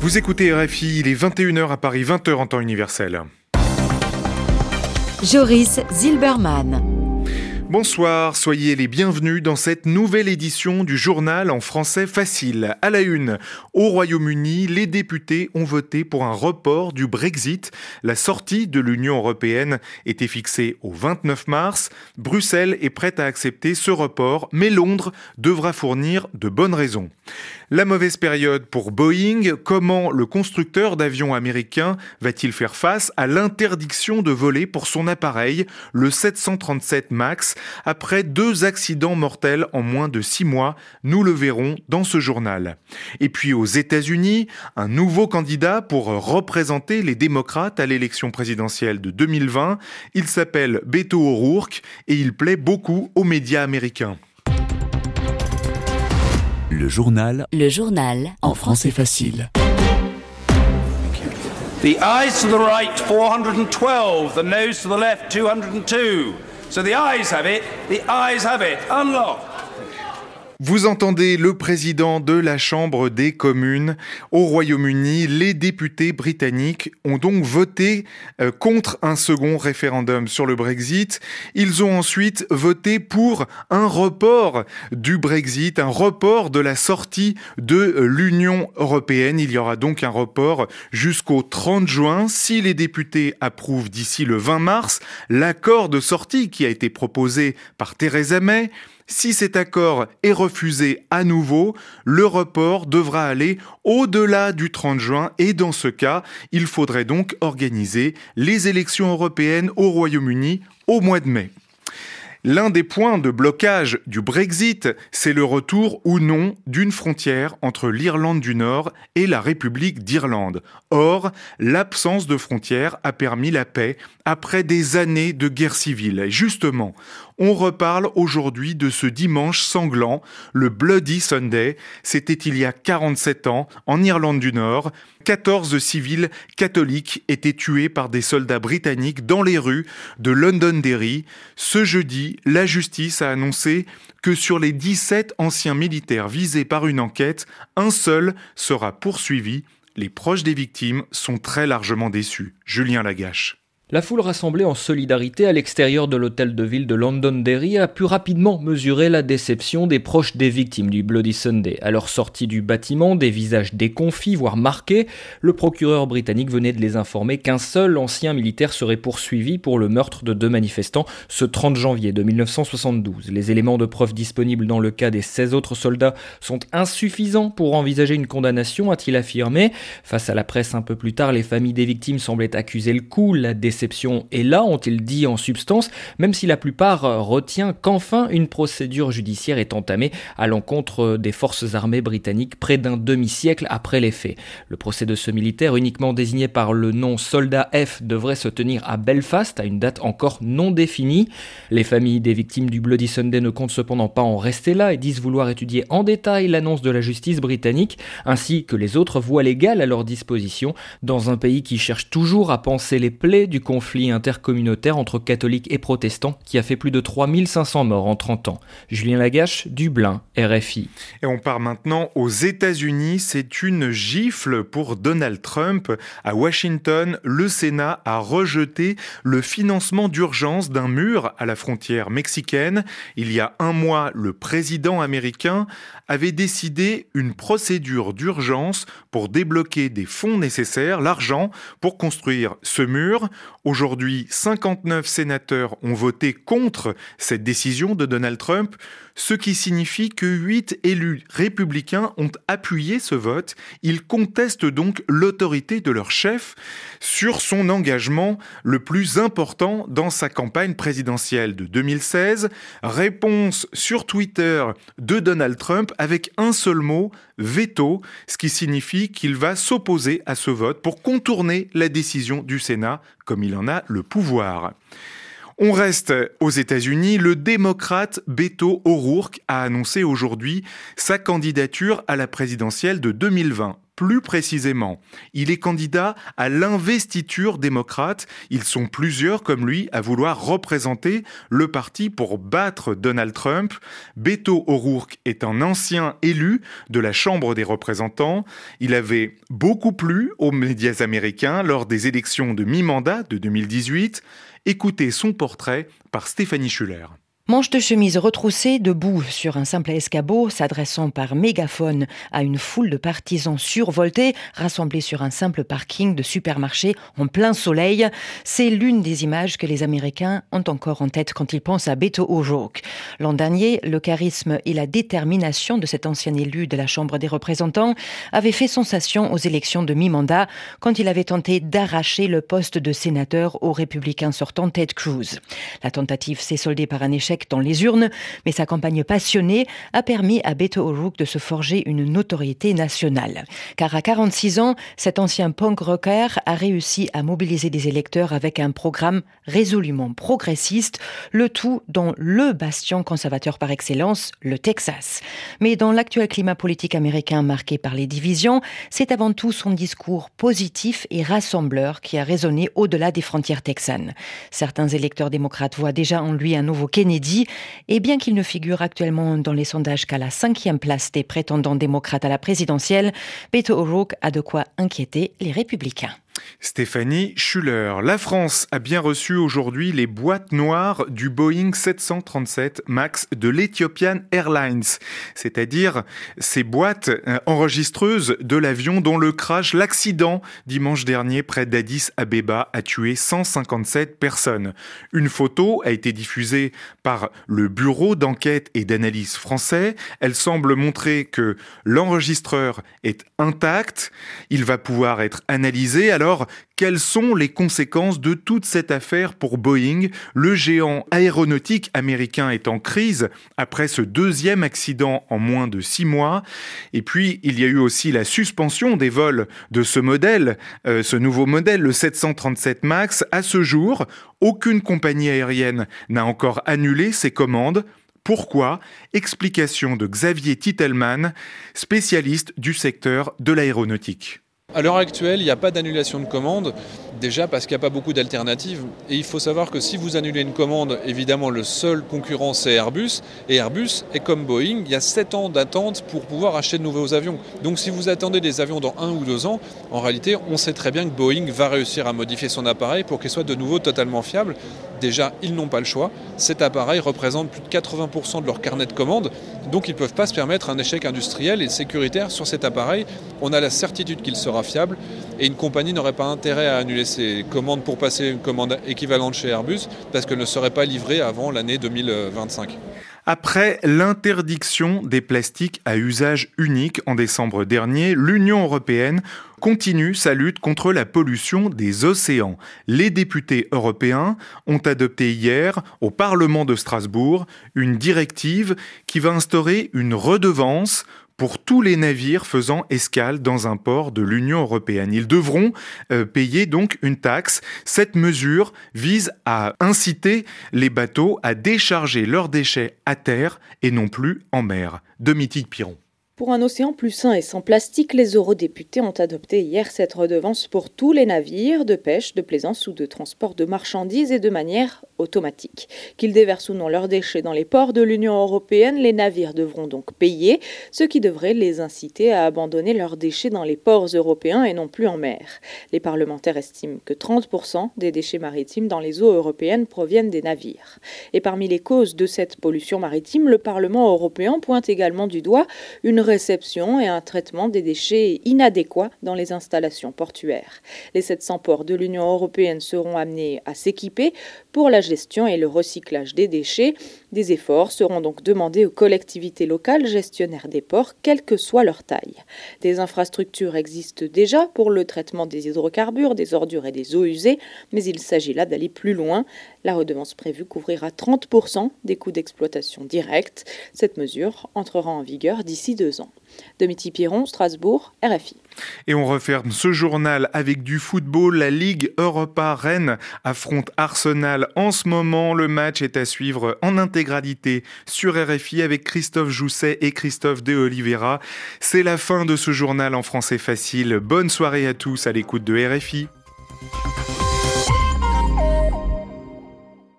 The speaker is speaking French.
Vous écoutez RFI, il est 21h à Paris, 20h en temps universel. Joris Zilberman. Bonsoir, soyez les bienvenus dans cette nouvelle édition du journal en français facile. À la une, au Royaume-Uni, les députés ont voté pour un report du Brexit. La sortie de l'Union européenne était fixée au 29 mars. Bruxelles est prête à accepter ce report, mais Londres devra fournir de bonnes raisons. La mauvaise période pour Boeing, comment le constructeur d'avions américain va-t-il faire face à l'interdiction de voler pour son appareil, le 737 MAX, après deux accidents mortels en moins de six mois Nous le verrons dans ce journal. Et puis aux États-Unis, un nouveau candidat pour représenter les démocrates à l'élection présidentielle de 2020. Il s'appelle Beto O'Rourke et il plaît beaucoup aux médias américains. Le journal. Le journal. En français facile. The eyes to the right, 412. The nose to the left, 202. So the eyes have it. The eyes have it. Unlock. Vous entendez le président de la Chambre des communes au Royaume-Uni. Les députés britanniques ont donc voté euh, contre un second référendum sur le Brexit. Ils ont ensuite voté pour un report du Brexit, un report de la sortie de l'Union européenne. Il y aura donc un report jusqu'au 30 juin. Si les députés approuvent d'ici le 20 mars l'accord de sortie qui a été proposé par Theresa May, si cet accord est refusé à nouveau, le report devra aller au-delà du 30 juin et dans ce cas, il faudrait donc organiser les élections européennes au Royaume-Uni au mois de mai. L'un des points de blocage du Brexit, c'est le retour ou non d'une frontière entre l'Irlande du Nord et la République d'Irlande. Or, l'absence de frontière a permis la paix après des années de guerre civile. justement, on reparle aujourd'hui de ce dimanche sanglant, le Bloody Sunday. C'était il y a 47 ans, en Irlande du Nord. 14 civils catholiques étaient tués par des soldats britanniques dans les rues de Londonderry. Ce jeudi, la justice a annoncé que sur les 17 anciens militaires visés par une enquête, un seul sera poursuivi. Les proches des victimes sont très largement déçus. Julien Lagache. La foule rassemblée en solidarité à l'extérieur de l'hôtel de ville de Londonderry a pu rapidement mesurer la déception des proches des victimes du Bloody Sunday. À leur sortie du bâtiment, des visages déconfits, voire marqués, le procureur britannique venait de les informer qu'un seul ancien militaire serait poursuivi pour le meurtre de deux manifestants ce 30 janvier de 1972. Les éléments de preuve disponibles dans le cas des 16 autres soldats sont insuffisants pour envisager une condamnation, a-t-il affirmé. Face à la presse un peu plus tard, les familles des victimes semblaient accuser le coup, la déception est là, ont-ils dit en substance, même si la plupart retient qu'enfin une procédure judiciaire est entamée à l'encontre des forces armées britanniques près d'un demi-siècle après les faits. Le procès de ce militaire, uniquement désigné par le nom soldat F, devrait se tenir à Belfast à une date encore non définie. Les familles des victimes du Bloody Sunday ne comptent cependant pas en rester là et disent vouloir étudier en détail l'annonce de la justice britannique, ainsi que les autres voies légales à leur disposition, dans un pays qui cherche toujours à penser les plaies du conflit intercommunautaire entre catholiques et protestants qui a fait plus de 3500 morts en 30 ans. Julien Lagache, Dublin, RFI. Et on part maintenant aux États-Unis. C'est une gifle pour Donald Trump. À Washington, le Sénat a rejeté le financement d'urgence d'un mur à la frontière mexicaine. Il y a un mois, le président américain avait décidé une procédure d'urgence pour débloquer des fonds nécessaires, l'argent, pour construire ce mur. Aujourd'hui, 59 sénateurs ont voté contre cette décision de Donald Trump, ce qui signifie que 8 élus républicains ont appuyé ce vote. Ils contestent donc l'autorité de leur chef sur son engagement le plus important dans sa campagne présidentielle de 2016. Réponse sur Twitter de Donald Trump avec un seul mot, veto, ce qui signifie qu'il va s'opposer à ce vote pour contourner la décision du Sénat comme il en a le pouvoir. On reste aux États-Unis. Le démocrate Beto O'Rourke a annoncé aujourd'hui sa candidature à la présidentielle de 2020. Plus précisément, il est candidat à l'investiture démocrate. Ils sont plusieurs comme lui à vouloir représenter le parti pour battre Donald Trump. Beto O'Rourke est un ancien élu de la Chambre des représentants. Il avait beaucoup plu aux médias américains lors des élections de mi-mandat de 2018. Écoutez son portrait par Stéphanie Schuller. Manche de chemise retroussée, debout sur un simple escabeau, s'adressant par mégaphone à une foule de partisans survoltés, rassemblés sur un simple parking de supermarché en plein soleil. C'est l'une des images que les Américains ont encore en tête quand ils pensent à Beto O'Rourke. L'an dernier, le charisme et la détermination de cet ancien élu de la Chambre des représentants avaient fait sensation aux élections de mi-mandat quand il avait tenté d'arracher le poste de sénateur aux républicains sortant Ted Cruz. La tentative s'est soldée par un échec dans les urnes, mais sa campagne passionnée a permis à Beto O'Rourke de se forger une notoriété nationale. Car à 46 ans, cet ancien punk rocker a réussi à mobiliser des électeurs avec un programme résolument progressiste, le tout dans le bastion conservateur par excellence, le Texas. Mais dans l'actuel climat politique américain marqué par les divisions, c'est avant tout son discours positif et rassembleur qui a résonné au-delà des frontières texanes. Certains électeurs démocrates voient déjà en lui un nouveau Kennedy et bien qu'il ne figure actuellement dans les sondages qu'à la cinquième place des prétendants démocrates à la présidentielle, Beto O'Rourke a de quoi inquiéter les républicains. Stéphanie Schuller. La France a bien reçu aujourd'hui les boîtes noires du Boeing 737 MAX de l'Ethiopian Airlines, c'est-à-dire ces boîtes euh, enregistreuses de l'avion dont le crash, l'accident dimanche dernier près d'Addis Abeba a tué 157 personnes. Une photo a été diffusée par le Bureau d'enquête et d'analyse français. Elle semble montrer que l'enregistreur est intact. Il va pouvoir être analysé. Alors alors, quelles sont les conséquences de toute cette affaire pour Boeing Le géant aéronautique américain est en crise après ce deuxième accident en moins de six mois? Et puis, il y a eu aussi la suspension des vols de ce modèle, euh, ce nouveau modèle, le 737 MAX. À ce jour, aucune compagnie aérienne n'a encore annulé ses commandes. Pourquoi? Explication de Xavier Titelman, spécialiste du secteur de l'aéronautique. À l'heure actuelle, il n'y a pas d'annulation de commande, déjà parce qu'il n'y a pas beaucoup d'alternatives. Et il faut savoir que si vous annulez une commande, évidemment, le seul concurrent, c'est Airbus. Et Airbus est comme Boeing, il y a 7 ans d'attente pour pouvoir acheter de nouveaux avions. Donc si vous attendez des avions dans un ou deux ans, en réalité, on sait très bien que Boeing va réussir à modifier son appareil pour qu'il soit de nouveau totalement fiable. Déjà, ils n'ont pas le choix. Cet appareil représente plus de 80% de leur carnet de commandes. Donc ils ne peuvent pas se permettre un échec industriel et sécuritaire sur cet appareil. On a la certitude qu'il sera fiable et une compagnie n'aurait pas intérêt à annuler ses commandes pour passer une commande équivalente chez Airbus parce qu'elle ne serait pas livrée avant l'année 2025. Après l'interdiction des plastiques à usage unique en décembre dernier, l'Union européenne continue sa lutte contre la pollution des océans. Les députés européens ont adopté hier au Parlement de Strasbourg une directive qui va instaurer une redevance pour tous les navires faisant escale dans un port de l'Union européenne. Ils devront euh, payer donc une taxe. Cette mesure vise à inciter les bateaux à décharger leurs déchets à terre et non plus en mer. Domitique Piron. Pour un océan plus sain et sans plastique, les eurodéputés ont adopté hier cette redevance pour tous les navires de pêche, de plaisance ou de transport de marchandises et de manière automatique. Qu'ils déversent ou non leurs déchets dans les ports de l'Union européenne, les navires devront donc payer, ce qui devrait les inciter à abandonner leurs déchets dans les ports européens et non plus en mer. Les parlementaires estiment que 30% des déchets maritimes dans les eaux européennes proviennent des navires. Et parmi les causes de cette pollution maritime, le Parlement européen pointe également du doigt une réception et un traitement des déchets inadéquats dans les installations portuaires. Les 700 ports de l'Union européenne seront amenés à s'équiper pour la gestion et le recyclage des déchets. Des efforts seront donc demandés aux collectivités locales gestionnaires des ports, quelle que soit leur taille. Des infrastructures existent déjà pour le traitement des hydrocarbures, des ordures et des eaux usées, mais il s'agit là d'aller plus loin. La redevance prévue couvrira 30% des coûts d'exploitation directs. Cette mesure entrera en vigueur d'ici deux ans. Domiti Piron, Strasbourg, RFI. Et on referme ce journal avec du football. La Ligue Europa Rennes affronte Arsenal en ce moment. Le match est à suivre en intégralité sur RFI avec Christophe Jousset et Christophe De Oliveira. C'est la fin de ce journal en français facile. Bonne soirée à tous à l'écoute de RFI.